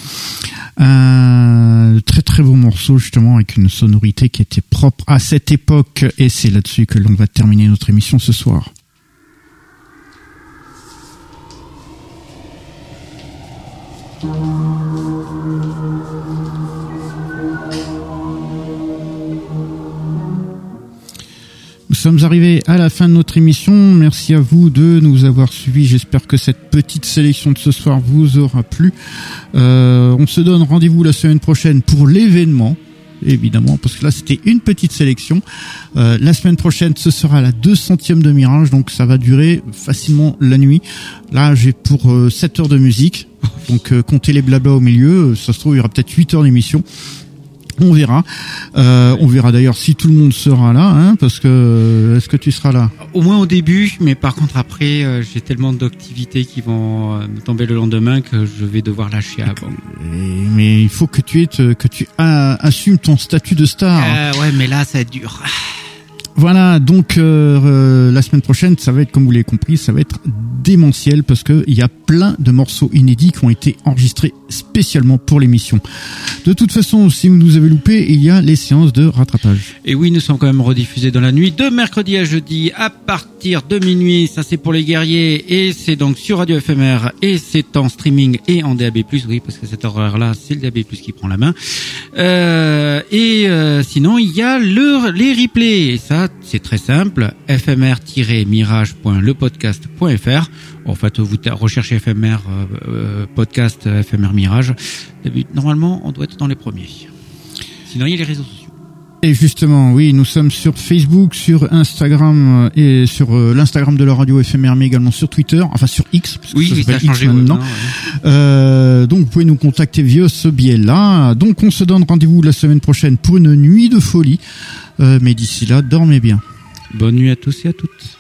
Euh, très très beau morceau justement avec une sonorité qui était propre à cette époque et c'est là-dessus que l'on va terminer notre émission ce soir. Sommes arrivés à la fin de notre émission. Merci à vous de nous avoir suivis. J'espère que cette petite sélection de ce soir vous aura plu. Euh, on se donne rendez-vous la semaine prochaine pour l'événement évidemment, parce que là c'était une petite sélection. Euh, la semaine prochaine, ce sera la 200e de Mirage, donc ça va durer facilement la nuit. Là, j'ai pour 7 euh, heures de musique, donc comptez les blabla au milieu, ça se trouve il y aura peut-être 8 heures d'émission. On verra. Euh, on verra d'ailleurs si tout le monde sera là, hein, parce que est-ce que tu seras là? Au moins au début, mais par contre après, euh, j'ai tellement d'activités qui vont euh, me tomber le lendemain que je vais devoir lâcher avant. mais il faut que tu aies, que tu assumes ton statut de star. Euh, ouais, mais là, ça va être dur. Voilà, donc euh, euh, la semaine prochaine, ça va être, comme vous l'avez compris, ça va être démentiel parce que il y a plein de morceaux inédits qui ont été enregistrés spécialement pour l'émission. De toute façon, si vous nous avez loupé, il y a les séances de rattrapage. Et oui, nous sommes quand même rediffusés dans la nuit de mercredi à jeudi à partir de minuit. Ça, c'est pour les guerriers et c'est donc sur Radio FMR et c'est en streaming et en DAB+. Oui, parce que cette horaire-là, c'est le DAB+ qui prend la main. Euh, et euh, sinon, il y a le, les replays. Et ça, c'est très simple, fmr-mirage.lepodcast.fr. En fait, vous recherchez FMR euh, euh, podcast FMR Mirage. Normalement, on doit être dans les premiers. Sinon, il y a les réseaux sociaux. Et justement, oui, nous sommes sur Facebook, sur Instagram euh, et sur l'Instagram de la radio FMR, mais également sur Twitter, enfin sur X, parce oui, que ça, ça a changé maintenant. donc vous pouvez nous contacter via ce biais-là. Donc on se donne rendez-vous la semaine prochaine pour une nuit de folie. Euh, mais d'ici là, dormez bien. Bonne nuit à tous et à toutes.